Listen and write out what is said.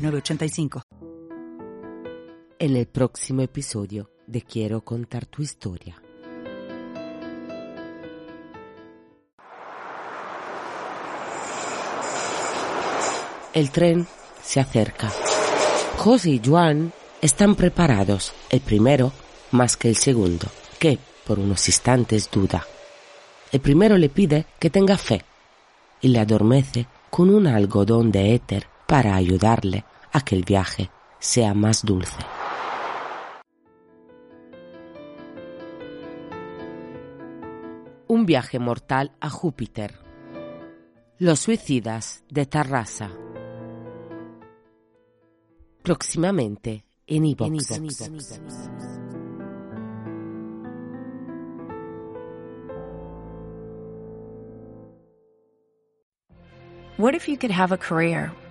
906985. En el próximo episodio de Quiero contar tu historia. El tren se acerca. José y Juan están preparados, el primero más que el segundo, que por unos instantes duda. El primero le pide que tenga fe y le adormece con un algodón de éter para ayudarle a que el viaje sea más dulce. Un viaje mortal a Júpiter. Los suicidas de Tarrasa. Próximamente en iVoox. What if you could have a career